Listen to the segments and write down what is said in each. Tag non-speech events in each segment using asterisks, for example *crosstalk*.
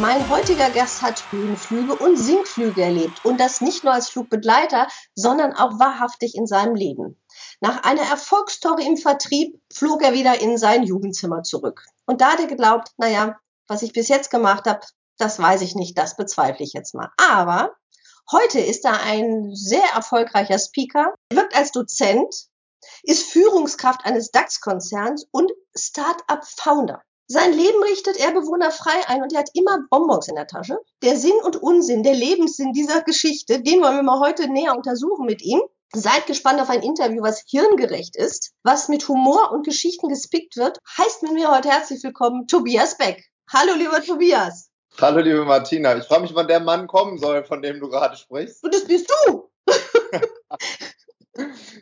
Mein heutiger Gast hat Höhenflüge und Sinkflüge erlebt und das nicht nur als Flugbegleiter, sondern auch wahrhaftig in seinem Leben. Nach einer Erfolgsstory im Vertrieb flog er wieder in sein Jugendzimmer zurück. Und da hat er geglaubt, naja, was ich bis jetzt gemacht habe, das weiß ich nicht, das bezweifle ich jetzt mal. Aber heute ist er ein sehr erfolgreicher Speaker, wirkt als Dozent, ist Führungskraft eines DAX-Konzerns und Start-up-Founder. Sein Leben richtet er bewohnerfrei ein und er hat immer Bonbons in der Tasche. Der Sinn und Unsinn, der Lebenssinn dieser Geschichte, den wollen wir mal heute näher untersuchen mit ihm. Seid gespannt auf ein Interview, was hirngerecht ist, was mit Humor und Geschichten gespickt wird. Heißt mit mir heute herzlich willkommen Tobias Beck. Hallo, lieber Tobias. Hallo, liebe Martina. Ich frage mich, wann der Mann kommen soll, von dem du gerade sprichst. Und das bist du. *laughs*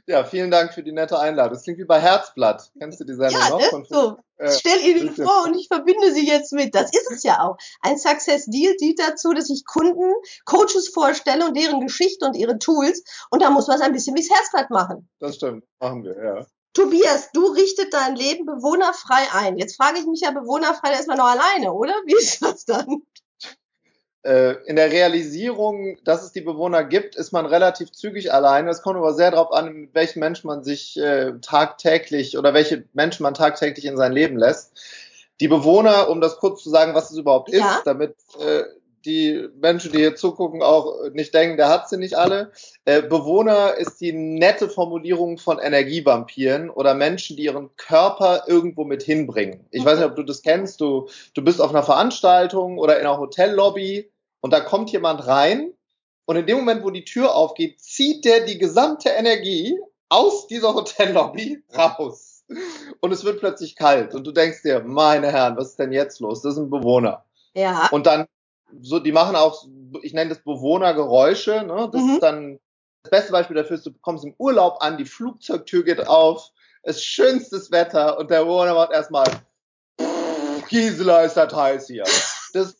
Ja, vielen Dank für die nette Einladung. Das klingt wie bei Herzblatt. Kennst du die Sendung ja, noch? Ist so. Äh, Stell ihr die vor und ich verbinde sie jetzt mit. Das ist es ja auch. Ein Success Deal dient dazu, dass ich Kunden, Coaches vorstelle und deren Geschichte und ihre Tools. Und da muss man es ein bisschen wie Herzblatt machen. Das stimmt. Machen wir, ja. Tobias, du richtet dein Leben bewohnerfrei ein. Jetzt frage ich mich ja bewohnerfrei, da ist man noch alleine, oder? Wie ist das dann? Äh, in der Realisierung, dass es die Bewohner gibt, ist man relativ zügig allein. Es kommt aber sehr darauf an, mit welchem Menschen man sich äh, tagtäglich oder welche Menschen man tagtäglich in sein Leben lässt. Die Bewohner, um das kurz zu sagen, was es überhaupt ja. ist, damit äh, die Menschen, die hier zugucken, auch nicht denken, der hat sie nicht alle. Äh, Bewohner ist die nette Formulierung von Energievampiren oder Menschen, die ihren Körper irgendwo mit hinbringen. Ich weiß nicht, ob du das kennst. Du, du bist auf einer Veranstaltung oder in einer Hotellobby und da kommt jemand rein und in dem Moment, wo die Tür aufgeht, zieht der die gesamte Energie aus dieser Hotellobby raus. Und es wird plötzlich kalt und du denkst dir, meine Herren, was ist denn jetzt los? Das ist ein Bewohner. Ja. Und dann, so, die machen auch, ich nenne das Bewohnergeräusche, ne? Das mhm. ist dann, das beste Beispiel dafür ist, du kommst im Urlaub an, die Flugzeugtür geht auf, es ist schönstes Wetter und der Bewohner macht erstmal, Gisela ist das heiß hier. Das,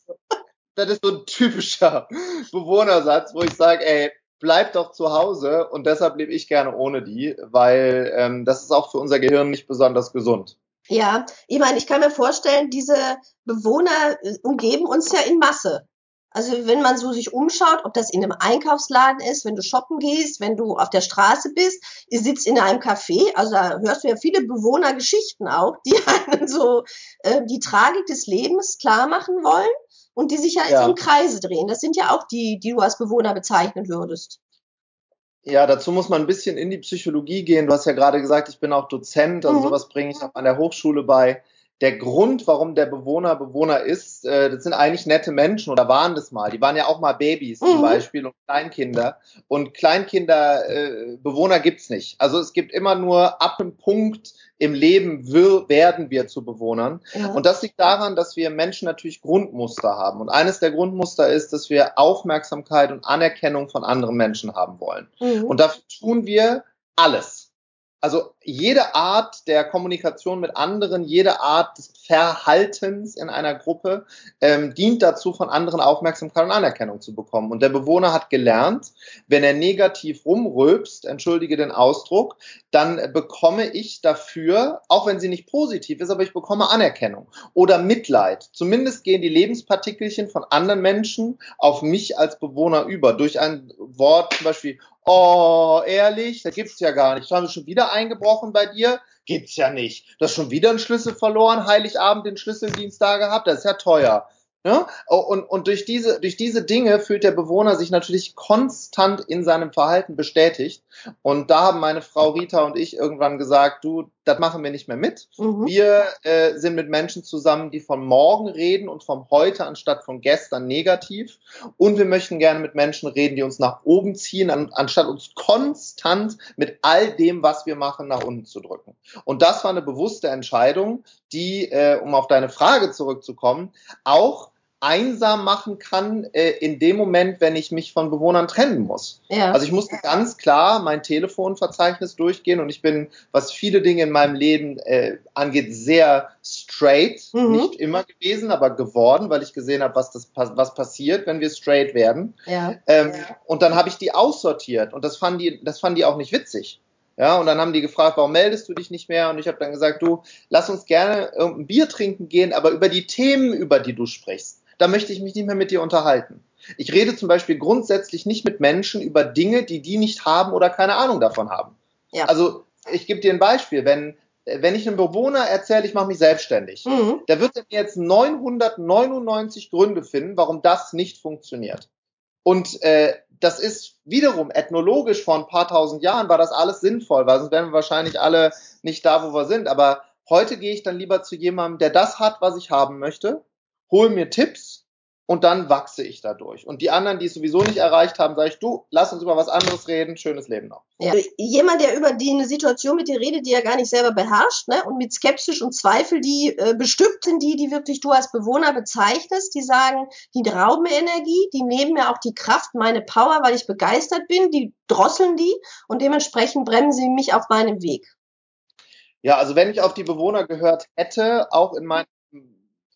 das ist so ein typischer *laughs* Bewohnersatz, wo ich sage, ey, bleib doch zu Hause und deshalb lebe ich gerne ohne die, weil ähm, das ist auch für unser Gehirn nicht besonders gesund. Ja, ich meine, ich kann mir vorstellen, diese Bewohner äh, umgeben uns ja in Masse. Also wenn man so sich umschaut, ob das in einem Einkaufsladen ist, wenn du shoppen gehst, wenn du auf der Straße bist, ihr sitzt in einem Café, also da hörst du ja viele Bewohnergeschichten auch, die *laughs* einen so äh, die Tragik des Lebens klar machen wollen und die sich ja, ja. im Kreise drehen. Das sind ja auch die, die du als Bewohner bezeichnen würdest. Ja, dazu muss man ein bisschen in die Psychologie gehen. Du hast ja gerade gesagt, ich bin auch Dozent, also mhm. sowas bringe ich auch an der Hochschule bei der Grund, warum der Bewohner Bewohner ist, äh, das sind eigentlich nette Menschen oder waren das mal. Die waren ja auch mal Babys mhm. zum Beispiel und Kleinkinder. Und Kleinkinder, äh, Bewohner gibt's nicht. Also es gibt immer nur ab einem Punkt im Leben wir, werden wir zu Bewohnern. Ja. Und das liegt daran, dass wir Menschen natürlich Grundmuster haben. Und eines der Grundmuster ist, dass wir Aufmerksamkeit und Anerkennung von anderen Menschen haben wollen. Mhm. Und dafür tun wir alles also jede Art der Kommunikation mit anderen, jede Art des Verhaltens in einer Gruppe ähm, dient dazu, von anderen Aufmerksamkeit und Anerkennung zu bekommen. Und der Bewohner hat gelernt, wenn er negativ rumrülpst, entschuldige den Ausdruck, dann bekomme ich dafür, auch wenn sie nicht positiv ist, aber ich bekomme Anerkennung oder Mitleid. Zumindest gehen die Lebenspartikelchen von anderen Menschen auf mich als Bewohner über. Durch ein Wort zum Beispiel, Oh, ehrlich, da gibt's ja gar nicht. Haben wir schon wieder eingebrochen bei dir? Gibt's ja nicht. Du hast schon wieder einen Schlüssel verloren, Heiligabend den Schlüsseldienst da gehabt, das ist ja teuer. Ja? Oh, und, und durch diese, durch diese Dinge fühlt der Bewohner sich natürlich konstant in seinem Verhalten bestätigt. Und da haben meine Frau Rita und ich irgendwann gesagt, du, das machen wir nicht mehr mit. Mhm. Wir äh, sind mit Menschen zusammen, die von morgen reden und vom heute anstatt von gestern negativ. Und wir möchten gerne mit Menschen reden, die uns nach oben ziehen, an, anstatt uns konstant mit all dem, was wir machen, nach unten zu drücken. Und das war eine bewusste Entscheidung, die, äh, um auf deine Frage zurückzukommen, auch einsam machen kann äh, in dem Moment, wenn ich mich von Bewohnern trennen muss. Ja. Also ich musste ganz klar mein Telefonverzeichnis durchgehen und ich bin, was viele Dinge in meinem Leben äh, angeht, sehr straight. Mhm. Nicht immer gewesen, aber geworden, weil ich gesehen habe, was, das, was passiert, wenn wir straight werden. Ja. Ähm, ja. Und dann habe ich die aussortiert und das fanden die, das fanden die auch nicht witzig. Ja, und dann haben die gefragt, warum meldest du dich nicht mehr? Und ich habe dann gesagt, du, lass uns gerne ein Bier trinken gehen, aber über die Themen, über die du sprichst da möchte ich mich nicht mehr mit dir unterhalten. Ich rede zum Beispiel grundsätzlich nicht mit Menschen über Dinge, die die nicht haben oder keine Ahnung davon haben. Ja. Also ich gebe dir ein Beispiel. Wenn, wenn ich einem Bewohner erzähle, ich mache mich selbstständig, mhm. da wird er mir jetzt 999 Gründe finden, warum das nicht funktioniert. Und äh, das ist wiederum ethnologisch vor ein paar tausend Jahren war das alles sinnvoll, weil sonst wären wir wahrscheinlich alle nicht da, wo wir sind. Aber heute gehe ich dann lieber zu jemandem, der das hat, was ich haben möchte hole mir Tipps und dann wachse ich dadurch. Und die anderen, die es sowieso nicht erreicht haben, sage ich, du, lass uns über was anderes reden, schönes Leben noch. Ja. Jemand, der über die eine Situation mit dir redet, die er gar nicht selber beherrscht, ne? und mit Skepsis und Zweifel, die äh, bestimmt sind die, die wirklich du als Bewohner bezeichnest, die sagen, die rauben Energie, die nehmen mir auch die Kraft, meine Power, weil ich begeistert bin, die drosseln die und dementsprechend bremsen sie mich auf meinem Weg. Ja, also wenn ich auf die Bewohner gehört hätte, auch in meinem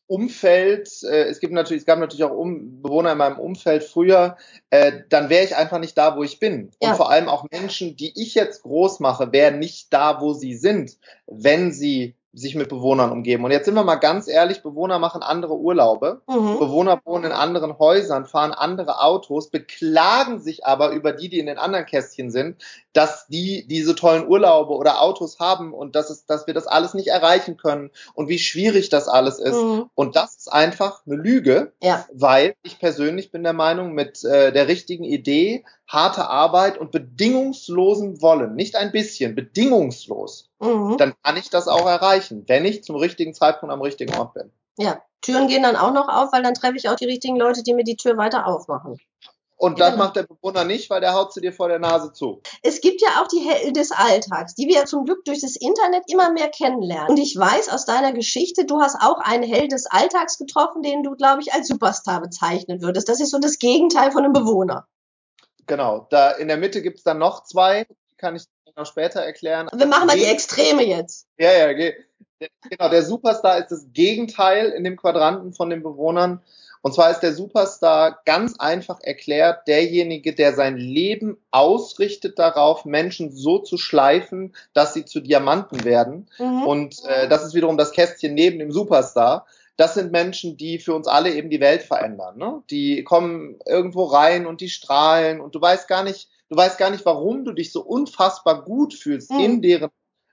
Umfeld, äh, es gibt natürlich, es gab natürlich auch um, Bewohner in meinem Umfeld früher, äh, dann wäre ich einfach nicht da, wo ich bin. Ja. Und vor allem auch Menschen, die ich jetzt groß mache, wären nicht da, wo sie sind, wenn sie sich mit Bewohnern umgeben. Und jetzt sind wir mal ganz ehrlich, Bewohner machen andere Urlaube, mhm. Bewohner wohnen in anderen Häusern, fahren andere Autos, beklagen sich aber über die, die in den anderen Kästchen sind, dass die diese tollen Urlaube oder Autos haben und dass, es, dass wir das alles nicht erreichen können und wie schwierig das alles ist. Mhm. Und das ist einfach eine Lüge, ja. weil ich persönlich bin der Meinung, mit äh, der richtigen Idee, harte Arbeit und bedingungslosem Wollen, nicht ein bisschen, bedingungslos, mhm. dann kann ich das auch erreichen, wenn ich zum richtigen Zeitpunkt am richtigen Ort bin. Ja, Türen gehen dann auch noch auf, weil dann treffe ich auch die richtigen Leute, die mir die Tür weiter aufmachen. Und das genau. macht der Bewohner nicht, weil der haut sie dir vor der Nase zu. Es gibt ja auch die Helden des Alltags, die wir ja zum Glück durch das Internet immer mehr kennenlernen. Und ich weiß aus deiner Geschichte, du hast auch einen Held des Alltags getroffen, den du, glaube ich, als Superstar bezeichnen würdest. Das ist so das Gegenteil von einem Bewohner. Genau. Da in der Mitte gibt's dann noch zwei, die kann ich noch später erklären. Wir machen mal die Extreme jetzt. Ja, ja, genau. Der Superstar ist das Gegenteil in dem Quadranten von den Bewohnern. Und zwar ist der Superstar ganz einfach erklärt derjenige, der sein Leben ausrichtet darauf, Menschen so zu schleifen, dass sie zu Diamanten werden. Mhm. Und äh, das ist wiederum das Kästchen neben dem Superstar. Das sind Menschen, die für uns alle eben die Welt verändern. Ne? Die kommen irgendwo rein und die strahlen und du weißt gar nicht, du weißt gar nicht, warum du dich so unfassbar gut fühlst mhm. in deren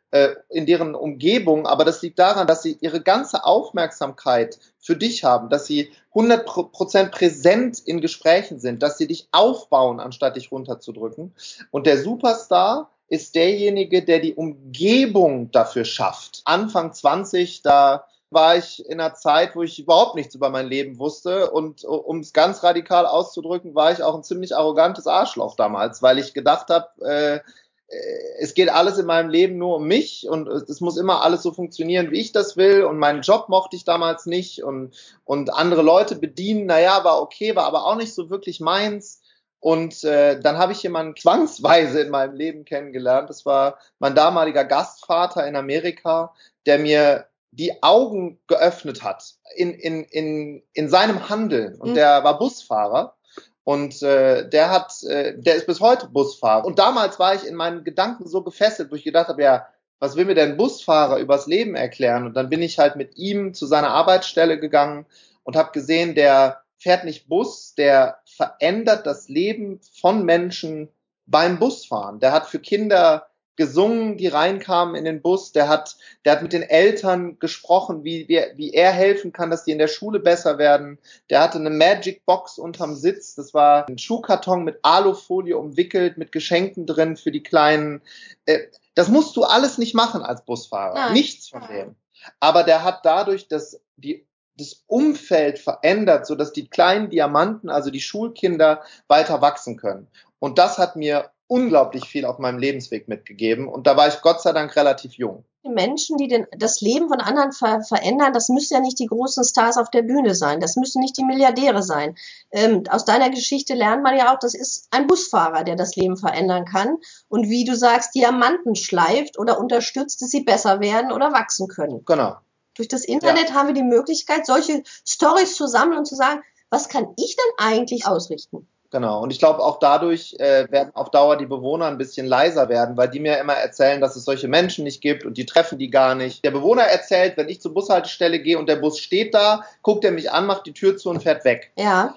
äh, in deren Umgebung, aber das liegt daran, dass sie ihre ganze Aufmerksamkeit für dich haben, dass sie 100% präsent in Gesprächen sind, dass sie dich aufbauen, anstatt dich runterzudrücken. Und der Superstar ist derjenige, der die Umgebung dafür schafft. Anfang 20, da war ich in einer Zeit, wo ich überhaupt nichts über mein Leben wusste. Und um es ganz radikal auszudrücken, war ich auch ein ziemlich arrogantes Arschloch damals, weil ich gedacht habe, äh, äh, es geht alles in meinem Leben nur um mich und es muss immer alles so funktionieren, wie ich das will und meinen Job mochte ich damals nicht und, und andere Leute bedienen, naja, war okay, war aber auch nicht so wirklich meins. Und äh, dann habe ich jemanden zwangsweise in meinem Leben kennengelernt. Das war mein damaliger Gastvater in Amerika, der mir die Augen geöffnet hat in, in, in, in seinem Handeln. Und mhm. der war Busfahrer. Und äh, der hat, äh, der ist bis heute Busfahrer. Und damals war ich in meinen Gedanken so gefesselt, wo ich gedacht habe, ja, was will mir denn Busfahrer übers Leben erklären? Und dann bin ich halt mit ihm zu seiner Arbeitsstelle gegangen und habe gesehen, der fährt nicht Bus, der verändert das Leben von Menschen beim Busfahren. Der hat für Kinder gesungen, die reinkamen in den Bus. Der hat, der hat mit den Eltern gesprochen, wie, wie, wie er helfen kann, dass die in der Schule besser werden. Der hatte eine Magic Box unterm Sitz. Das war ein Schuhkarton mit Alufolie umwickelt, mit Geschenken drin für die Kleinen. Äh, das musst du alles nicht machen als Busfahrer. Nein. Nichts von dem. Aber der hat dadurch das, die, das Umfeld verändert, so dass die kleinen Diamanten, also die Schulkinder, weiter wachsen können. Und das hat mir unglaublich viel auf meinem Lebensweg mitgegeben. Und da war ich Gott sei Dank relativ jung. Die Menschen, die den, das Leben von anderen ver verändern, das müssen ja nicht die großen Stars auf der Bühne sein. Das müssen nicht die Milliardäre sein. Ähm, aus deiner Geschichte lernt man ja auch, das ist ein Busfahrer, der das Leben verändern kann. Und wie du sagst, Diamanten schleift oder unterstützt, dass sie besser werden oder wachsen können. Genau. Durch das Internet ja. haben wir die Möglichkeit, solche Stories zu sammeln und zu sagen, was kann ich denn eigentlich ausrichten? Genau. Und ich glaube, auch dadurch äh, werden auf Dauer die Bewohner ein bisschen leiser werden, weil die mir immer erzählen, dass es solche Menschen nicht gibt und die treffen die gar nicht. Der Bewohner erzählt, wenn ich zur Bushaltestelle gehe und der Bus steht da, guckt er mich an, macht die Tür zu und fährt weg. Ja.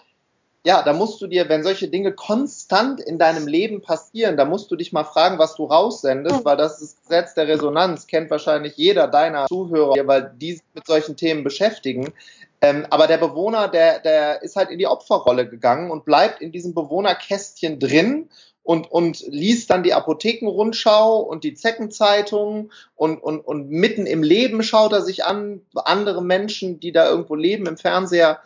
Ja, da musst du dir, wenn solche Dinge konstant in deinem Leben passieren, da musst du dich mal fragen, was du raussendest, weil das ist das Gesetz der Resonanz, kennt wahrscheinlich jeder deiner Zuhörer, weil die sich mit solchen Themen beschäftigen. Ähm, aber der Bewohner, der, der ist halt in die Opferrolle gegangen und bleibt in diesem Bewohnerkästchen drin und, und liest dann die Apothekenrundschau und die Zeckenzeitung und, und, und mitten im Leben schaut er sich an, andere Menschen, die da irgendwo leben im Fernseher.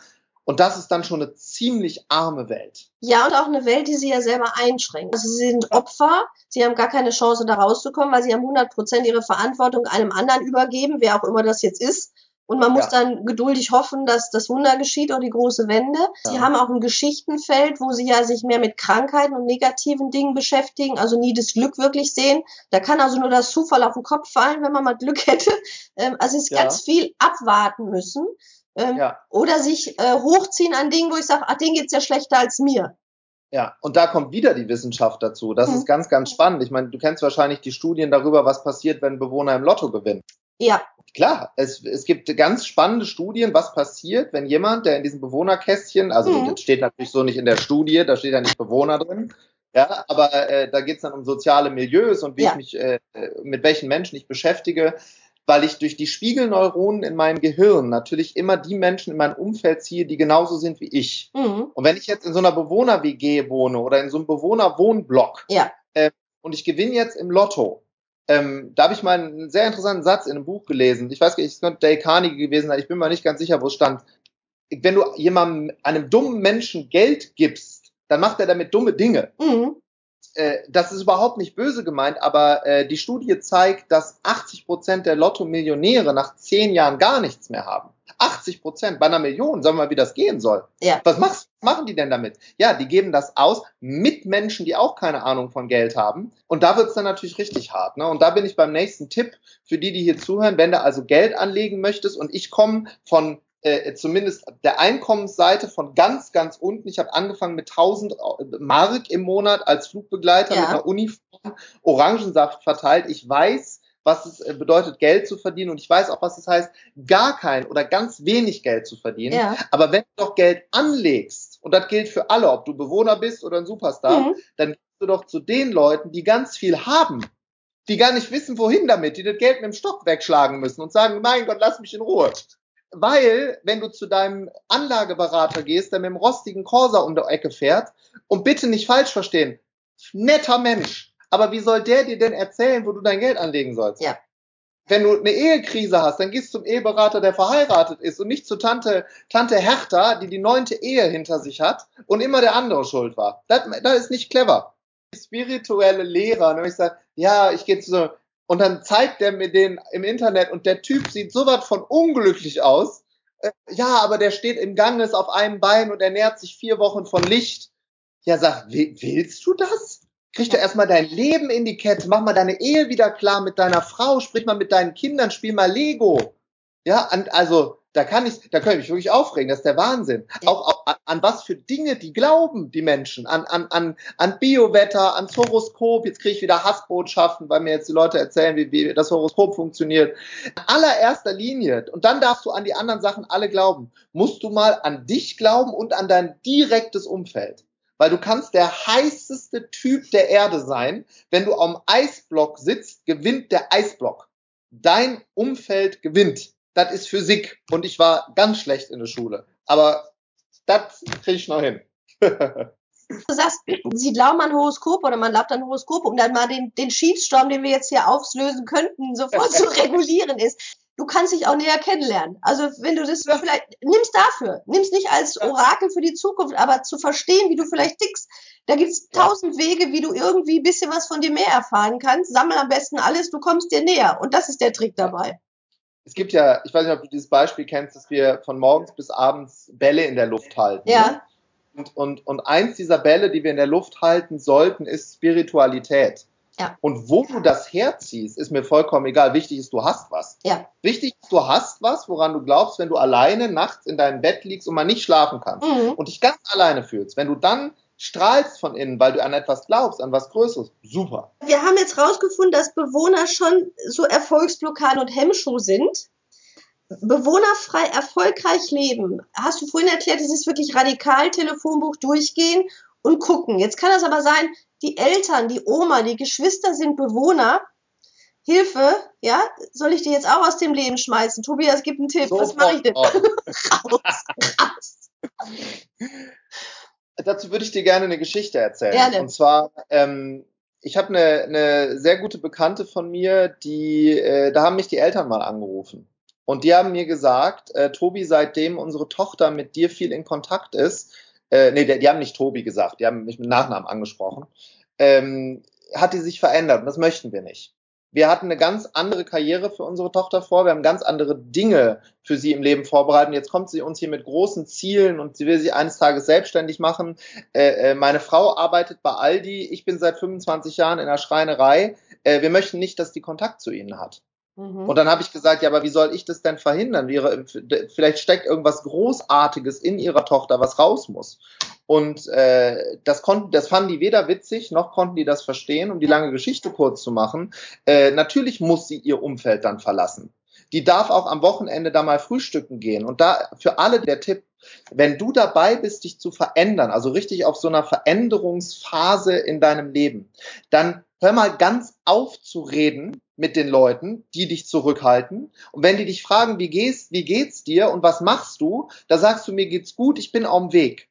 Und das ist dann schon eine ziemlich arme Welt. Ja, und auch eine Welt, die sie ja selber einschränkt. Also sie sind Opfer, sie haben gar keine Chance, da rauszukommen, weil sie haben 100 Prozent ihre Verantwortung einem anderen übergeben, wer auch immer das jetzt ist. Und man muss ja. dann geduldig hoffen, dass das Wunder geschieht oder die große Wende. Ja. Sie haben auch ein Geschichtenfeld, wo sie ja sich mehr mit Krankheiten und negativen Dingen beschäftigen, also nie das Glück wirklich sehen. Da kann also nur das Zufall auf den Kopf fallen, wenn man mal Glück *laughs* hätte. Ähm, also es ist ja. ganz viel abwarten müssen. Ähm, ja. Oder sich äh, hochziehen an Dingen, wo ich sage, ach, denen geht's ja schlechter als mir. Ja, und da kommt wieder die Wissenschaft dazu. Das hm. ist ganz, ganz spannend. Ich meine, du kennst wahrscheinlich die Studien darüber, was passiert, wenn Bewohner im Lotto gewinnen. Ja. Klar, es, es gibt ganz spannende Studien, was passiert, wenn jemand, der in diesem Bewohnerkästchen, also mhm. das steht natürlich so nicht in der Studie, da steht ja nicht Bewohner drin, ja, aber äh, da geht es dann um soziale Milieus und wie ja. ich mich, äh, mit welchen Menschen ich beschäftige, weil ich durch die Spiegelneuronen in meinem Gehirn natürlich immer die Menschen in mein Umfeld ziehe, die genauso sind wie ich. Mhm. Und wenn ich jetzt in so einer Bewohner-WG wohne oder in so einem Bewohner-Wohnblock ja. äh, und ich gewinne jetzt im Lotto, ähm, da habe ich mal einen sehr interessanten Satz in einem Buch gelesen. Ich weiß gar nicht, es könnte Dale Carnegie gewesen sein. Ich bin mir nicht ganz sicher, wo es stand. Wenn du jemandem, einem dummen Menschen Geld gibst, dann macht er damit dumme Dinge. Mhm. Äh, das ist überhaupt nicht böse gemeint, aber äh, die Studie zeigt, dass 80 Prozent der Lotto-Millionäre nach zehn Jahren gar nichts mehr haben. 80 Prozent bei einer Million, sagen wir mal, wie das gehen soll. Ja. Was machst, machen die denn damit? Ja, die geben das aus mit Menschen, die auch keine Ahnung von Geld haben. Und da wird's dann natürlich richtig hart. Ne? Und da bin ich beim nächsten Tipp für die, die hier zuhören. Wenn du also Geld anlegen möchtest und ich komme von äh, zumindest der Einkommensseite von ganz, ganz unten. Ich habe angefangen mit 1000 Mark im Monat als Flugbegleiter ja. mit einer Uniform, Orangensaft verteilt. Ich weiß, was es äh, bedeutet, Geld zu verdienen. Und ich weiß auch, was es heißt, gar kein oder ganz wenig Geld zu verdienen. Ja. Aber wenn du doch Geld anlegst, und das gilt für alle, ob du Bewohner bist oder ein Superstar, mhm. dann gehst du doch zu den Leuten, die ganz viel haben, die gar nicht wissen, wohin damit, die das Geld mit dem Stock wegschlagen müssen und sagen, mein Gott, lass mich in Ruhe. Weil, wenn du zu deinem Anlageberater gehst, der mit dem rostigen Corsa um der Ecke fährt, und bitte nicht falsch verstehen, netter Mensch, aber wie soll der dir denn erzählen, wo du dein Geld anlegen sollst? Ja. Wenn du eine Ehekrise hast, dann gehst du zum Eheberater, der verheiratet ist und nicht zu Tante, Tante Hertha, die die neunte Ehe hinter sich hat und immer der andere schuld war. Das, das ist nicht clever. Spirituelle Lehrer, ne? ich sage, ja, ich gehe zu so, und dann zeigt der mir den im Internet und der Typ sieht so was von unglücklich aus. Äh, ja, aber der steht im Ganges auf einem Bein und ernährt sich vier Wochen von Licht. Ja, sag, willst du das? Krieg doch erstmal dein Leben in die Kette, mach mal deine Ehe wieder klar mit deiner Frau, sprich mal mit deinen Kindern, spiel mal Lego. Ja, an, also da kann ich, da kann ich mich wirklich aufregen, das ist der Wahnsinn. Auch, auch an, was für Dinge die glauben, die Menschen, an, an, an, an Biowetter, ans Horoskop, jetzt kriege ich wieder Hassbotschaften, weil mir jetzt die Leute erzählen, wie, wie das Horoskop funktioniert. In allererster Linie, und dann darfst du an die anderen Sachen alle glauben, musst du mal an dich glauben und an dein direktes Umfeld weil du kannst der heißeste Typ der Erde sein. Wenn du am Eisblock sitzt, gewinnt der Eisblock. Dein Umfeld gewinnt. Das ist Physik. Und ich war ganz schlecht in der Schule. Aber das kriege ich noch hin. *laughs* du sagst, sie glauben an Horoskop oder man glaubt an Horoskop, um dann mal den, den Schießsturm, den wir jetzt hier auflösen könnten, sofort zu *laughs* regulieren ist du kannst dich auch näher kennenlernen. Also wenn du das vielleicht, nimm's dafür. Nimm's nicht als Orakel für die Zukunft, aber zu verstehen, wie du vielleicht tickst. Da gibt's tausend ja. Wege, wie du irgendwie ein bisschen was von dir mehr erfahren kannst. Sammel am besten alles, du kommst dir näher. Und das ist der Trick dabei. Es gibt ja, ich weiß nicht, ob du dieses Beispiel kennst, dass wir von morgens bis abends Bälle in der Luft halten. Ja. Ne? Und, und, und eins dieser Bälle, die wir in der Luft halten sollten, ist Spiritualität. Ja. Und wo du das herziehst, ist mir vollkommen egal. Wichtig ist, du hast was. Ja. Wichtig ist, du hast was, woran du glaubst, wenn du alleine nachts in deinem Bett liegst und mal nicht schlafen kannst mhm. und dich ganz alleine fühlst. Wenn du dann strahlst von innen, weil du an etwas glaubst, an was Größeres. Super. Wir haben jetzt rausgefunden, dass Bewohner schon so Erfolgsblockaden und Hemmschuh sind. Bewohnerfrei erfolgreich leben. Hast du vorhin erklärt, es ist wirklich radikal Telefonbuch durchgehen und gucken. Jetzt kann das aber sein, die Eltern, die Oma, die Geschwister sind Bewohner. Hilfe, ja, soll ich die jetzt auch aus dem Leben schmeißen? Tobias, gib einen Tipp, so was mache ich denn? raus, *laughs* raus. *laughs* Dazu würde ich dir gerne eine Geschichte erzählen. Gerne. Und zwar, ähm, ich habe eine, eine sehr gute Bekannte von mir, die, äh, da haben mich die Eltern mal angerufen. Und die haben mir gesagt, äh, Tobi, seitdem unsere Tochter mit dir viel in Kontakt ist, äh, nee, die, die, haben nicht Tobi gesagt, die haben mich mit Nachnamen angesprochen, ähm, hat die sich verändert und das möchten wir nicht. Wir hatten eine ganz andere Karriere für unsere Tochter vor, wir haben ganz andere Dinge für sie im Leben vorbereitet. Jetzt kommt sie uns hier mit großen Zielen und sie will sich eines Tages selbstständig machen. Äh, äh meine Frau arbeitet bei Aldi, ich bin seit 25 Jahren in der Schreinerei. Äh, wir möchten nicht, dass die Kontakt zu ihnen hat. Mhm. Und dann habe ich gesagt, ja, aber wie soll ich das denn verhindern? vielleicht steckt irgendwas Großartiges in ihrer Tochter, was raus muss. Und äh, das konnten, das fanden die weder witzig, noch konnten die das verstehen. Um die lange Geschichte kurz zu machen, äh, natürlich muss sie ihr Umfeld dann verlassen. Die darf auch am Wochenende da mal frühstücken gehen. Und da für alle der Tipp, wenn du dabei bist, dich zu verändern, also richtig auf so einer Veränderungsphase in deinem Leben, dann hör mal ganz auf zu reden mit den Leuten, die dich zurückhalten. Und wenn die dich fragen, wie geht's, wie geht's dir und was machst du, da sagst du, mir geht's gut, ich bin auf dem Weg.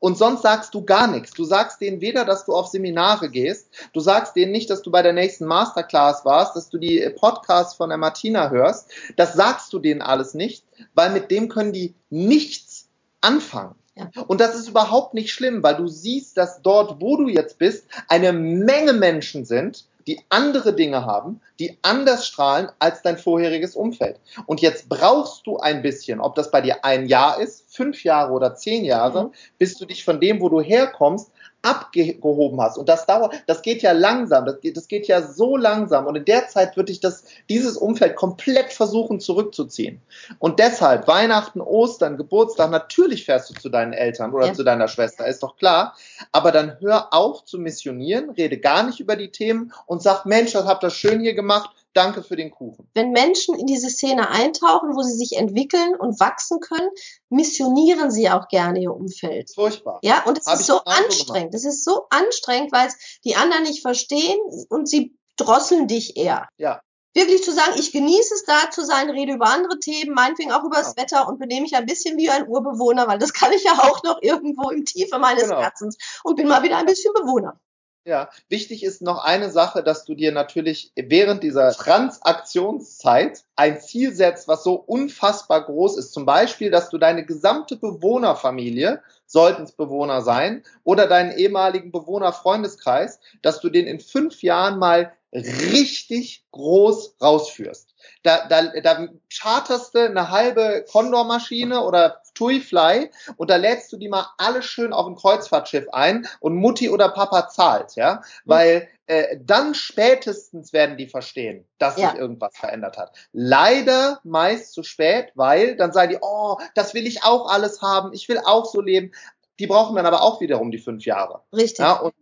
Und sonst sagst du gar nichts. Du sagst denen weder, dass du auf Seminare gehst, du sagst denen nicht, dass du bei der nächsten Masterclass warst, dass du die Podcasts von der Martina hörst. Das sagst du denen alles nicht, weil mit dem können die nichts anfangen. Ja. Und das ist überhaupt nicht schlimm, weil du siehst, dass dort, wo du jetzt bist, eine Menge Menschen sind, die andere Dinge haben, die anders strahlen als dein vorheriges Umfeld. Und jetzt brauchst du ein bisschen, ob das bei dir ein Jahr ist, fünf Jahre oder zehn Jahre, mhm. bis du dich von dem, wo du herkommst, abgehoben hast. Und das dauert, das geht ja langsam, das geht, das geht ja so langsam. Und in der Zeit würde ich das, dieses Umfeld komplett versuchen zurückzuziehen. Und deshalb Weihnachten, Ostern, Geburtstag, natürlich fährst du zu deinen Eltern oder ja. zu deiner Schwester, ist doch klar. Aber dann hör auf zu missionieren, rede gar nicht über die Themen und sag, Mensch, das habt ihr schön hier gemacht. Danke für den Kuchen. Wenn Menschen in diese Szene eintauchen, wo sie sich entwickeln und wachsen können, missionieren sie auch gerne ihr Umfeld. Furchtbar. Ja, und es ist so anstrengend. Es ist so anstrengend, weil es die anderen nicht verstehen und sie drosseln dich eher. Ja. Wirklich zu sagen, ich genieße es da zu sein, rede über andere Themen, meinetwegen auch über das ja. Wetter und benehme mich ein bisschen wie ein Urbewohner, weil das kann ich ja auch noch irgendwo im Tiefe meines genau. Herzens und bin mal wieder ein bisschen Bewohner. Ja, wichtig ist noch eine Sache, dass du dir natürlich während dieser Transaktionszeit ein Ziel setzt, was so unfassbar groß ist. Zum Beispiel, dass du deine gesamte Bewohnerfamilie, sollten es Bewohner sein, oder deinen ehemaligen Bewohnerfreundeskreis, dass du den in fünf Jahren mal richtig groß rausführst. Da, da, da charterst du eine halbe Condor-Maschine oder TUI-Fly und da lädst du die mal alle schön auf ein Kreuzfahrtschiff ein und Mutti oder Papa zahlt, ja, mhm. weil äh, dann spätestens werden die verstehen, dass ja. sich irgendwas verändert hat. Leider meist zu spät, weil dann sagen die, oh, das will ich auch alles haben, ich will auch so leben. Die brauchen dann aber auch wiederum die fünf Jahre. Richtig. Ja, und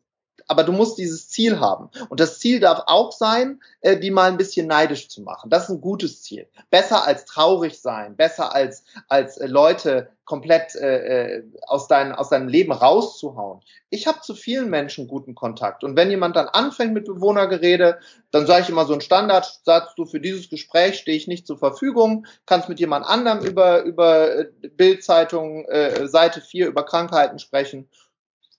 aber du musst dieses Ziel haben. Und das Ziel darf auch sein, äh, die mal ein bisschen neidisch zu machen. Das ist ein gutes Ziel. Besser als traurig sein, besser als, als äh, Leute komplett äh, äh aus, dein, aus deinem Leben rauszuhauen. Ich habe zu vielen Menschen guten Kontakt. Und wenn jemand dann anfängt mit Bewohnergerede, dann sage ich immer so ein Standard, sagst du, für dieses Gespräch stehe ich nicht zur Verfügung, kannst mit jemand anderem über, über äh, Bildzeitung, äh, Seite 4 über Krankheiten sprechen.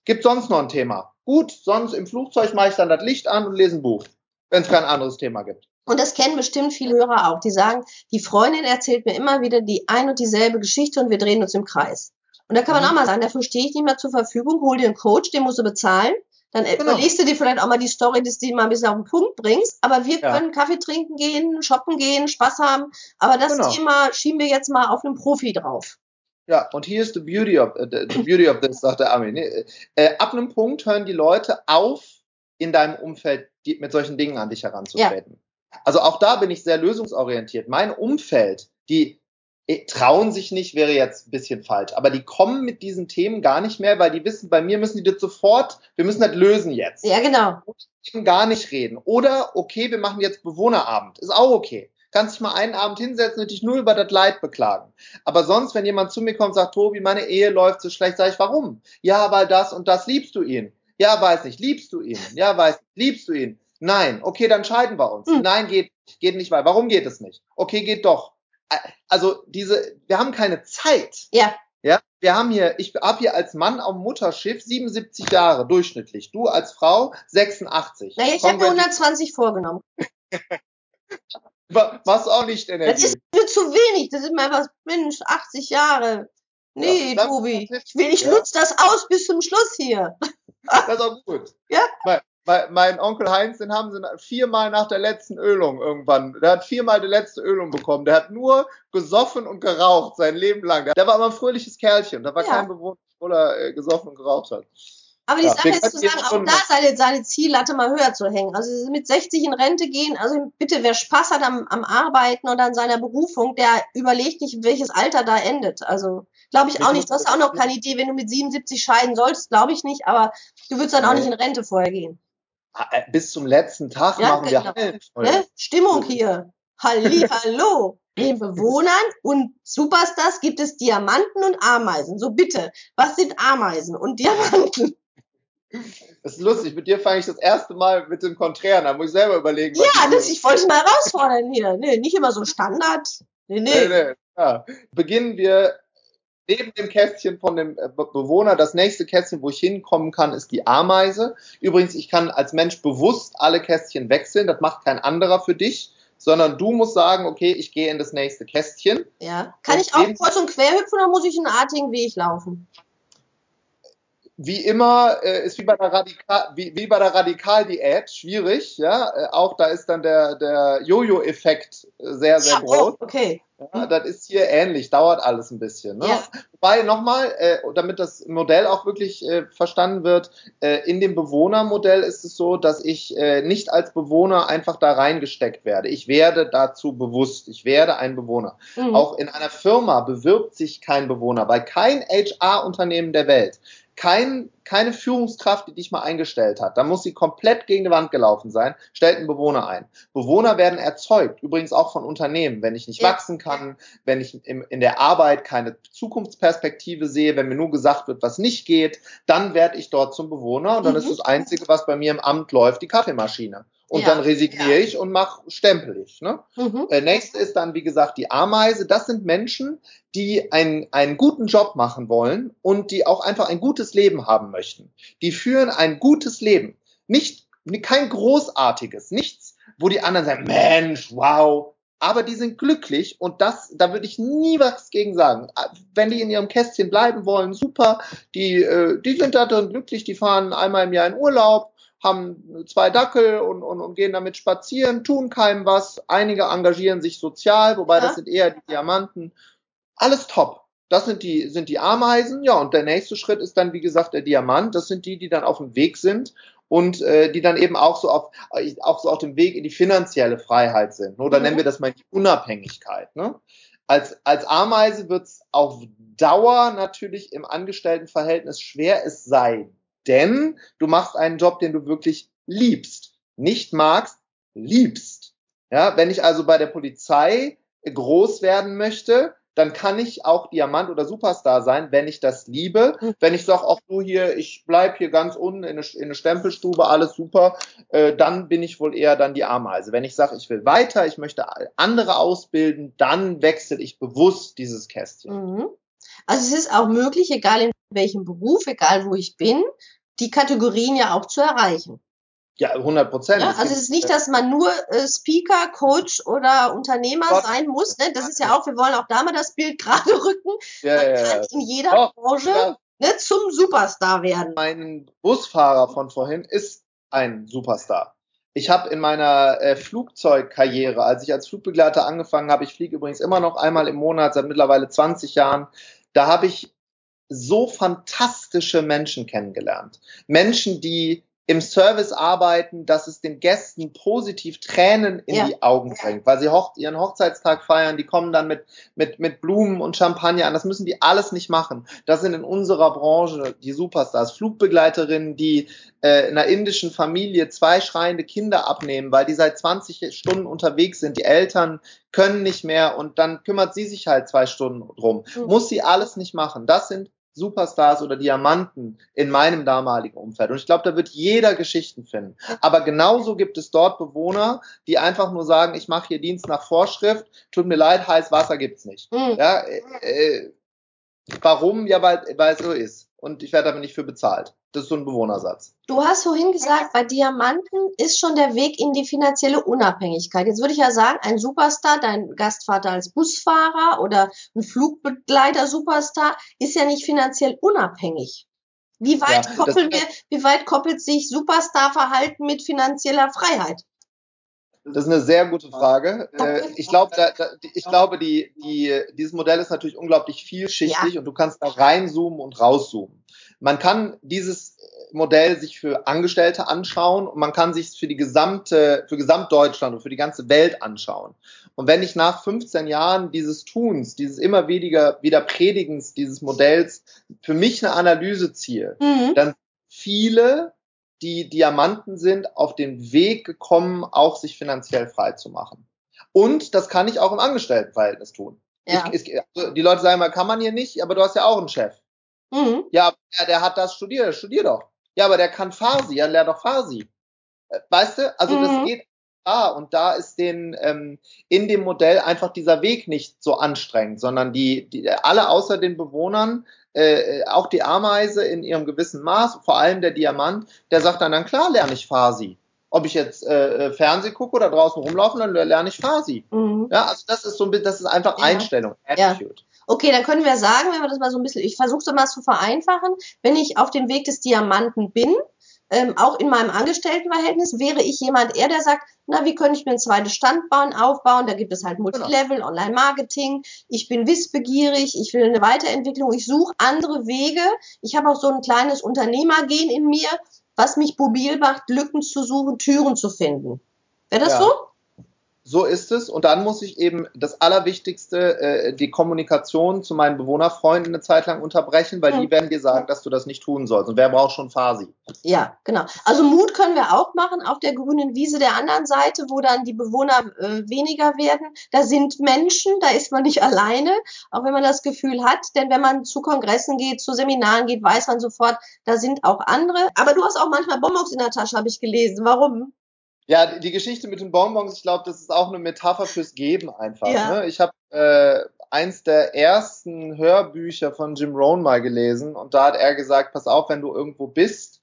Gibt sonst noch ein Thema? Gut, sonst im Flugzeug mache ich dann das Licht an und lese ein Buch, wenn es kein anderes Thema gibt. Und das kennen bestimmt viele Hörer auch. Die sagen, die Freundin erzählt mir immer wieder die ein und dieselbe Geschichte und wir drehen uns im Kreis. Und da kann man mhm. auch mal sagen, dafür stehe ich nicht mehr zur Verfügung, hol dir einen Coach, den musst du bezahlen. Dann genau. überlegst du dir vielleicht auch mal die Story, dass du die mal ein bisschen auf den Punkt bringst. Aber wir ja. können Kaffee trinken gehen, shoppen gehen, Spaß haben. Aber das genau. Thema schieben wir jetzt mal auf einen Profi drauf. Ja, und hier ist the beauty of, uh, the beauty of this, sagt der Armin. Äh, ab einem Punkt hören die Leute auf, in deinem Umfeld die, mit solchen Dingen an dich heranzutreten. Ja. Also auch da bin ich sehr lösungsorientiert. Mein Umfeld, die äh, trauen sich nicht, wäre jetzt ein bisschen falsch. Aber die kommen mit diesen Themen gar nicht mehr, weil die wissen, bei mir müssen die das sofort, wir müssen das lösen jetzt. Ja, genau. Und gar nicht reden. Oder, okay, wir machen jetzt Bewohnerabend. Ist auch okay kannst dich mal einen Abend hinsetzen und dich nur über das Leid beklagen. Aber sonst, wenn jemand zu mir kommt und sagt, Tobi, meine Ehe läuft so schlecht, sage ich, warum? Ja, weil das und das liebst du ihn. Ja, weiß nicht. Liebst du ihn? Ja, weiß nicht. Liebst du ihn? Nein. Okay, dann scheiden wir uns. Hm. Nein, geht, geht nicht weiter. Warum geht es nicht? Okay, geht doch. Also diese, wir haben keine Zeit. Ja. Ja, wir haben hier, ich habe hier als Mann am Mutterschiff 77 Jahre durchschnittlich. Du als Frau 86. Na, ich habe mir 120 vorgenommen. *laughs* Machst auch nicht Energie. Das ist mir zu wenig. Das ist mir einfach, Mensch, 80 Jahre. Nee, ja, Tobi. Ich will, ich ja. nutze das aus bis zum Schluss hier. Das ist auch gut. *laughs* Ja. Mein, mein, mein, Onkel Heinz, den haben sie viermal nach der letzten Ölung irgendwann. Der hat viermal die letzte Ölung bekommen. Der hat nur gesoffen und geraucht sein Leben lang. Der war immer ein fröhliches Kerlchen. Da war ja. kein Bewohner, wo er äh, gesoffen und geraucht hat. Aber die ja, Sache ist zu sagen, auch da seine, seine Ziellatte mal höher zu hängen. Also mit 60 in Rente gehen, also bitte, wer Spaß hat am, am Arbeiten und an seiner Berufung, der überlegt nicht, welches Alter da endet. Also glaube ich auch nicht. Du hast auch noch keine Idee, wenn du mit 77 scheiden sollst, glaube ich nicht, aber du würdest dann auch nicht in Rente vorher gehen. Ah, äh, bis zum letzten Tag ja, machen genau. wir ne? Stimmung hier. Halli, *laughs* hallo. Den Bewohnern und Superstars gibt es Diamanten und Ameisen. So bitte, was sind Ameisen und Diamanten? Das ist lustig, mit dir fange ich das erste Mal mit dem Konträren an, muss ich selber überlegen. Ja, das, ich wollte mal herausfordern hier. Nee, nicht immer so Standard. Nee, nee. nee, nee ja. Beginnen wir neben dem Kästchen von dem äh, Bewohner. Das nächste Kästchen, wo ich hinkommen kann, ist die Ameise. Übrigens, ich kann als Mensch bewusst alle Kästchen wechseln. Das macht kein anderer für dich sondern du musst sagen, okay, ich gehe in das nächste Kästchen. Ja. Kann ich auch kurz und quer hüpfen oder muss ich einen artigen Weg laufen? Wie immer äh, ist wie bei der Radikal wie, wie bei der Radikaldiät schwierig, ja. Äh, auch da ist dann der der Jojo-Effekt äh, sehr sehr ja, groß. Oh, okay. Ja, das ist hier ähnlich, dauert alles ein bisschen. Ne? Ja. Wobei nochmal, äh, damit das Modell auch wirklich äh, verstanden wird, äh, in dem Bewohnermodell ist es so, dass ich äh, nicht als Bewohner einfach da reingesteckt werde. Ich werde dazu bewusst, ich werde ein Bewohner. Mhm. Auch in einer Firma bewirbt sich kein Bewohner, weil kein HR-Unternehmen der Welt kein, keine Führungskraft, die dich mal eingestellt hat. Da muss sie komplett gegen die Wand gelaufen sein, stellt einen Bewohner ein. Bewohner werden erzeugt, übrigens auch von Unternehmen. Wenn ich nicht wachsen kann, wenn ich im, in der Arbeit keine Zukunftsperspektive sehe, wenn mir nur gesagt wird, was nicht geht, dann werde ich dort zum Bewohner und dann mhm. ist das Einzige, was bei mir im Amt läuft, die Kaffeemaschine und ja, dann resigniere ja. ich und mach stempel ich. Ne? Mhm. Äh, nächste ist dann, wie gesagt, die Ameise. Das sind Menschen, die einen, einen guten Job machen wollen und die auch einfach ein gutes Leben haben möchten. Die führen ein gutes Leben. Nicht, kein großartiges, nichts, wo die anderen sagen, Mensch, wow, aber die sind glücklich und das, da würde ich nie was gegen sagen. Wenn die in ihrem Kästchen bleiben wollen, super. Die, äh, die sind da drin glücklich, die fahren einmal im Jahr in Urlaub, haben zwei Dackel und, und, und gehen damit spazieren, tun keinem was. Einige engagieren sich sozial, wobei ja. das sind eher die Diamanten. Alles top. Das sind die, sind die Ameisen, ja, und der nächste Schritt ist dann, wie gesagt, der Diamant. Das sind die, die dann auf dem Weg sind und äh, die dann eben auch so auf, auch so auf dem Weg in die finanzielle Freiheit sind. Oder mhm. nennen wir das mal die Unabhängigkeit. Ne? Als, als Ameise wird es auf Dauer natürlich im Angestelltenverhältnis schwer, es sei denn du machst einen Job, den du wirklich liebst. Nicht magst, liebst. Ja, wenn ich also bei der Polizei groß werden möchte, dann kann ich auch Diamant oder Superstar sein, wenn ich das liebe. Hm. Wenn ich sage, auch du hier, ich bleib hier ganz unten in eine, in eine Stempelstube, alles super, äh, dann bin ich wohl eher dann die Ameise. Wenn ich sage, ich will weiter, ich möchte andere ausbilden, dann wechsle ich bewusst dieses Kästchen. Mhm. Also es ist auch möglich, egal in welchem Beruf, egal wo ich bin, die Kategorien ja auch zu erreichen. Ja, 100 Prozent. Ja, also es ist nicht, dass man nur äh, Speaker, Coach oder Unternehmer Gott. sein muss. Ne? Das ist ja auch, wir wollen auch da mal das Bild *laughs* gerade rücken. Ja, man ja, kann in jeder Doch, Branche ne, zum Superstar werden. Mein Busfahrer von vorhin ist ein Superstar. Ich habe in meiner äh, Flugzeugkarriere, als ich als Flugbegleiter angefangen habe, ich fliege übrigens immer noch einmal im Monat seit mittlerweile 20 Jahren, da habe ich so fantastische Menschen kennengelernt. Menschen, die im Service arbeiten, dass es den Gästen positiv Tränen in ja. die Augen bringt, weil sie hoch, ihren Hochzeitstag feiern, die kommen dann mit, mit, mit Blumen und Champagner an. Das müssen die alles nicht machen. Das sind in unserer Branche die Superstars. Flugbegleiterinnen, die äh, in einer indischen Familie zwei schreiende Kinder abnehmen, weil die seit 20 Stunden unterwegs sind. Die Eltern können nicht mehr und dann kümmert sie sich halt zwei Stunden drum. Mhm. Muss sie alles nicht machen. Das sind Superstars oder Diamanten in meinem damaligen Umfeld. Und ich glaube, da wird jeder Geschichten finden. Aber genauso gibt es dort Bewohner, die einfach nur sagen, ich mache hier Dienst nach Vorschrift, tut mir leid, heiß Wasser gibt's nicht. Mhm. Ja, äh, äh, warum? Ja, weil, weil es so ist. Und ich werde aber nicht für bezahlt. Das ist so ein Bewohnersatz. Du hast vorhin gesagt, bei Diamanten ist schon der Weg in die finanzielle Unabhängigkeit. Jetzt würde ich ja sagen, ein Superstar, dein Gastvater als Busfahrer oder ein Flugbegleiter-Superstar ist ja nicht finanziell unabhängig. Wie weit, ja, koppeln wir, wie weit koppelt sich Superstar-Verhalten mit finanzieller Freiheit? Das ist eine sehr gute Frage. Äh, ich glaube, da, da, ich glaube, die, die, dieses Modell ist natürlich unglaublich vielschichtig ja. und du kannst da reinzoomen und rauszoomen. Man kann dieses Modell sich für Angestellte anschauen und man kann sich für die gesamte, für Gesamtdeutschland und für die ganze Welt anschauen. Und wenn ich nach 15 Jahren dieses Tuns, dieses immer weniger wieder Predigens dieses Modells für mich eine Analyse ziehe, mhm. dann viele die Diamanten sind, auf den Weg gekommen, auch sich finanziell frei zu machen. Und das kann ich auch im Angestelltenverhältnis tun. Ja. Ich, ich, also die Leute sagen mal, kann man hier nicht, aber du hast ja auch einen Chef. Mhm. Ja, der, der hat das studiert, studier doch. Ja, aber der kann Farsi, ja, lern doch Farsi. Äh, weißt du, also mhm. das geht da und da ist den ähm, in dem Modell einfach dieser Weg nicht so anstrengend, sondern die, die alle außer den Bewohnern äh, auch die Ameise in ihrem gewissen Maß, vor allem der Diamant, der sagt dann, dann klar lerne ich Farsi. Ob ich jetzt äh, äh Fernseh gucke oder draußen rumlaufen, dann lerne ich Farsi. Mhm. Ja, also das ist so ein bisschen, das ist einfach ja. Einstellung, Attitude. Ja. Okay, dann können wir sagen, wenn wir das mal so ein bisschen, ich versuche es mal zu vereinfachen, wenn ich auf dem Weg des Diamanten bin, ähm, auch in meinem Angestelltenverhältnis wäre ich jemand eher, der sagt, na, wie könnte ich mir ein zweites Standbein aufbauen? Da gibt es halt genau. Multilevel, Online-Marketing. Ich bin wissbegierig, ich will eine Weiterentwicklung, ich suche andere Wege. Ich habe auch so ein kleines Unternehmergehen in mir, was mich mobil macht, Lücken zu suchen, Türen zu finden. Wäre das ja. so? So ist es. Und dann muss ich eben das Allerwichtigste, äh, die Kommunikation zu meinen Bewohnerfreunden eine Zeit lang unterbrechen, weil mhm. die werden dir sagen, dass du das nicht tun sollst. Und wer braucht schon Fasi? Ja, genau. Also Mut können wir auch machen auf der grünen Wiese der anderen Seite, wo dann die Bewohner äh, weniger werden. Da sind Menschen, da ist man nicht *laughs* alleine, auch wenn man das Gefühl hat. Denn wenn man zu Kongressen geht, zu Seminaren geht, weiß man sofort, da sind auch andere. Aber du hast auch manchmal Bonbons in der Tasche, habe ich gelesen. Warum? Ja, die Geschichte mit den Bonbons, ich glaube, das ist auch eine Metapher fürs Geben einfach. Ja. Ne? Ich habe äh, eins der ersten Hörbücher von Jim Rohn mal gelesen und da hat er gesagt, pass auf, wenn du irgendwo bist,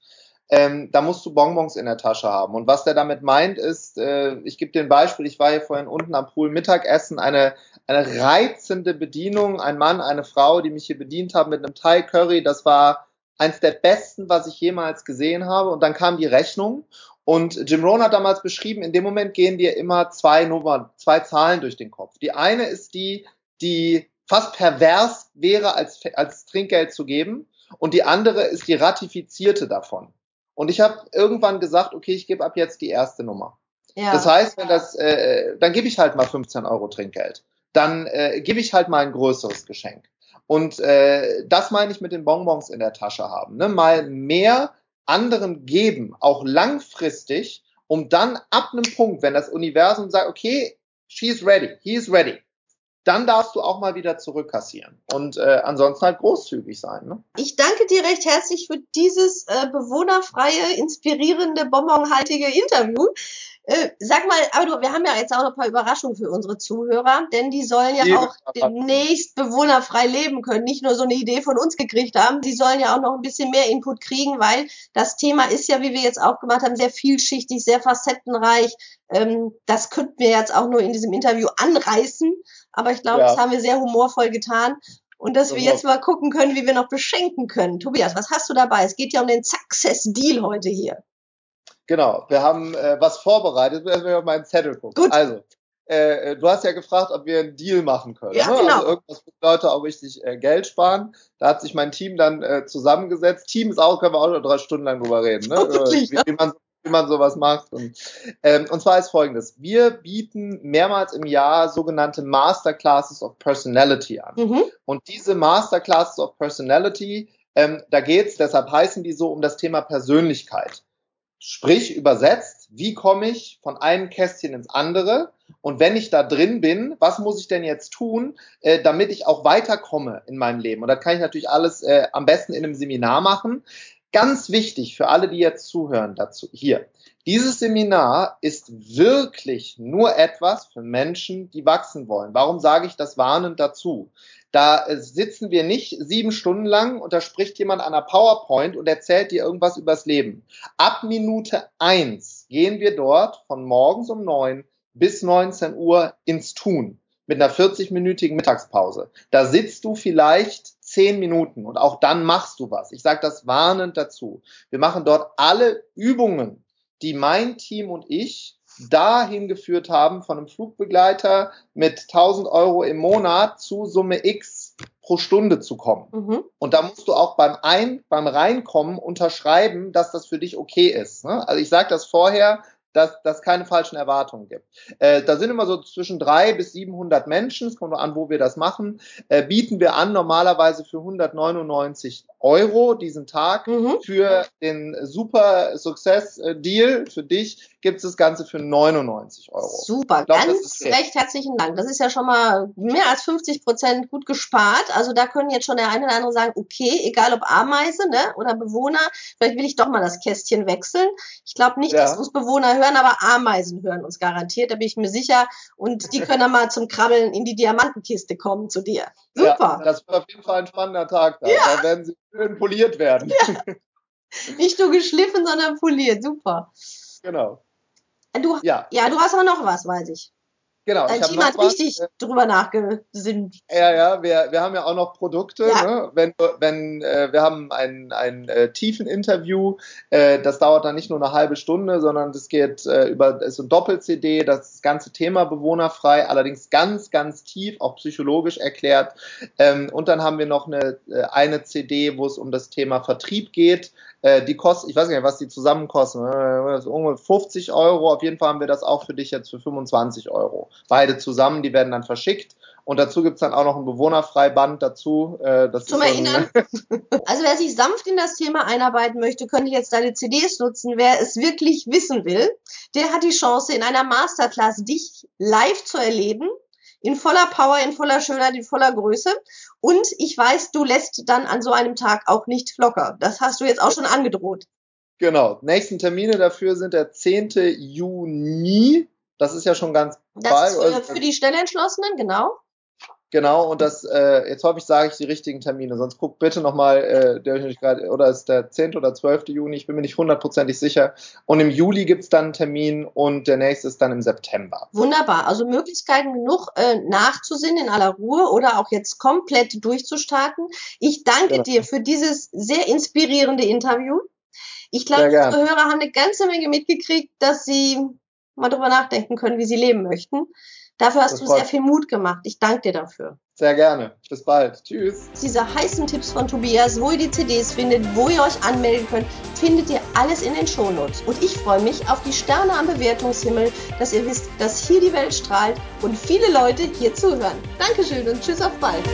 ähm, da musst du Bonbons in der Tasche haben. Und was der damit meint, ist, äh, ich gebe dir ein Beispiel, ich war hier vorhin unten am Pool Mittagessen, eine, eine reizende Bedienung, ein Mann, eine Frau, die mich hier bedient haben mit einem Thai Curry, das war eins der besten, was ich jemals gesehen habe. Und dann kam die Rechnung und Jim Rohn hat damals beschrieben, in dem Moment gehen dir immer zwei Nummern, zwei Zahlen durch den Kopf. Die eine ist die, die fast pervers wäre, als, als Trinkgeld zu geben. Und die andere ist die ratifizierte davon. Und ich habe irgendwann gesagt, okay, ich gebe ab jetzt die erste Nummer. Ja. Das heißt, wenn das, äh, dann gebe ich halt mal 15 Euro Trinkgeld. Dann äh, gebe ich halt mal ein größeres Geschenk. Und äh, das meine ich mit den Bonbons in der Tasche haben. Ne? Mal mehr anderen geben, auch langfristig, um dann ab einem Punkt, wenn das Universum sagt, okay, she's ready, he is ready, dann darfst du auch mal wieder zurückkassieren. Und äh, ansonsten halt großzügig sein. Ne? Ich danke dir recht herzlich für dieses äh, bewohnerfreie, inspirierende, bonbonhaltige Interview. Äh, sag mal, aber du, wir haben ja jetzt auch noch ein paar Überraschungen für unsere Zuhörer, denn die sollen ja auch demnächst bewohnerfrei leben können, nicht nur so eine Idee von uns gekriegt haben, die sollen ja auch noch ein bisschen mehr Input kriegen, weil das Thema ist ja, wie wir jetzt auch gemacht haben, sehr vielschichtig, sehr facettenreich. Ähm, das könnten wir jetzt auch nur in diesem Interview anreißen, aber ich glaube, ja. das haben wir sehr humorvoll getan. Und dass wir jetzt mal gucken können, wie wir noch beschenken können. Tobias, was hast du dabei? Es geht ja um den Success Deal heute hier. Genau, wir haben äh, was vorbereitet, wir auf meinen Zettel gucken. Gut. Also, äh, du hast ja gefragt, ob wir einen Deal machen können. Ja, ne? genau. Also irgendwas, wo Leute auch richtig äh, Geld sparen. Da hat sich mein Team dann äh, zusammengesetzt. Team ist auch, können wir auch noch drei Stunden lang drüber reden, ne? Wirklich, wie, wie, man, wie man sowas macht. Und, ähm, und zwar ist folgendes. Wir bieten mehrmals im Jahr sogenannte Masterclasses of Personality an. Mhm. Und diese Masterclasses of Personality, ähm, da geht's, deshalb heißen die so, um das Thema Persönlichkeit. Sprich, übersetzt, wie komme ich von einem Kästchen ins andere? Und wenn ich da drin bin, was muss ich denn jetzt tun, äh, damit ich auch weiterkomme in meinem Leben? Und das kann ich natürlich alles äh, am besten in einem Seminar machen. Ganz wichtig für alle, die jetzt zuhören dazu hier. Dieses Seminar ist wirklich nur etwas für Menschen, die wachsen wollen. Warum sage ich das warnend dazu? Da äh, sitzen wir nicht sieben Stunden lang und da spricht jemand an der PowerPoint und erzählt dir irgendwas übers Leben. Ab Minute eins gehen wir dort von morgens um neun bis 19 Uhr ins Tun mit einer 40-minütigen Mittagspause. Da sitzt du vielleicht zehn Minuten und auch dann machst du was. Ich sage das warnend dazu. Wir machen dort alle Übungen, die mein Team und ich dahin geführt haben, von einem Flugbegleiter mit 1000 Euro im Monat zu Summe X pro Stunde zu kommen. Mhm. Und da musst du auch beim Ein, beim Reinkommen unterschreiben, dass das für dich okay ist. Ne? Also ich sage das vorher, dass das keine falschen Erwartungen gibt. Äh, da sind immer so zwischen drei bis 700 Menschen, es kommt nur an, wo wir das machen, äh, bieten wir an normalerweise für 199 Euro diesen Tag. Mhm. Für den Super Success Deal für dich gibt es das Ganze für 99 Euro. Super, glaub, ganz recht herzlichen Dank. Das ist ja schon mal mehr als 50 Prozent gut gespart. Also da können jetzt schon der eine oder andere sagen, okay, egal ob Ameise ne, oder Bewohner, vielleicht will ich doch mal das Kästchen wechseln. Ich glaube nicht, ja. dass uns Bewohner hören, aber Ameisen hören uns garantiert, da bin ich mir sicher. Und die können dann mal zum Krabbeln in die Diamantenkiste kommen zu dir. Super. Ja, das wird auf jeden Fall ein spannender Tag. Da, ja. da werden sie schön poliert werden. Ja. Nicht nur geschliffen, sondern poliert. Super. Genau. Du, ja. ja, du hast aber noch was, weiß ich. Genau. Dein Team hat richtig was, drüber nachgesinnt. Ja, ja, wir, wir haben ja auch noch Produkte. Ja. Ne? Wenn, wenn äh, wir haben ein, ein äh, tiefen Interview, äh, das dauert dann nicht nur eine halbe Stunde, sondern das geht äh, über ist ein Doppel-CD, das ganze Thema bewohnerfrei, allerdings ganz, ganz tief, auch psychologisch erklärt. Ähm, und dann haben wir noch eine, äh, eine CD, wo es um das Thema Vertrieb geht. Äh, die kostet, ich weiß nicht, was die zusammen kosten, äh, 50 Euro. Auf jeden Fall haben wir das auch für dich jetzt für 25 Euro beide zusammen, die werden dann verschickt. Und dazu gibt's dann auch noch ein Bewohnerfreiband dazu. Äh, das Zum Erinnern. *laughs* also wer sich sanft in das Thema einarbeiten möchte, könnte jetzt deine CDs nutzen. Wer es wirklich wissen will, der hat die Chance, in einer Masterclass dich live zu erleben. In voller Power, in voller Schönheit, in voller Größe. Und ich weiß, du lässt dann an so einem Tag auch nicht locker. Das hast du jetzt auch schon angedroht. Genau. Nächsten Termine dafür sind der 10. Juni das ist ja schon ganz Das ist für, für die Schnellentschlossenen, genau. Genau, und das, äh, jetzt hoffe ich, sage ich die richtigen Termine, sonst guckt bitte nochmal, äh, der ich gerade, oder ist der 10. oder 12. Juni, ich bin mir nicht hundertprozentig sicher. Und im Juli gibt's dann einen Termin und der nächste ist dann im September. Wunderbar, also Möglichkeiten genug äh, nachzusinnen in aller Ruhe oder auch jetzt komplett durchzustarten. Ich danke genau. dir für dieses sehr inspirierende Interview. Ich glaube, unsere Hörer haben eine ganze Menge mitgekriegt, dass sie mal drüber nachdenken können, wie sie leben möchten. Dafür hast das du sehr viel Mut gemacht. Ich danke dir dafür. Sehr gerne. Bis bald. Tschüss. Diese heißen Tipps von Tobias, wo ihr die CDs findet, wo ihr euch anmelden könnt, findet ihr alles in den Shownotes. Und ich freue mich auf die Sterne am Bewertungshimmel, dass ihr wisst, dass hier die Welt strahlt und viele Leute hier zuhören. Dankeschön und tschüss auf bald.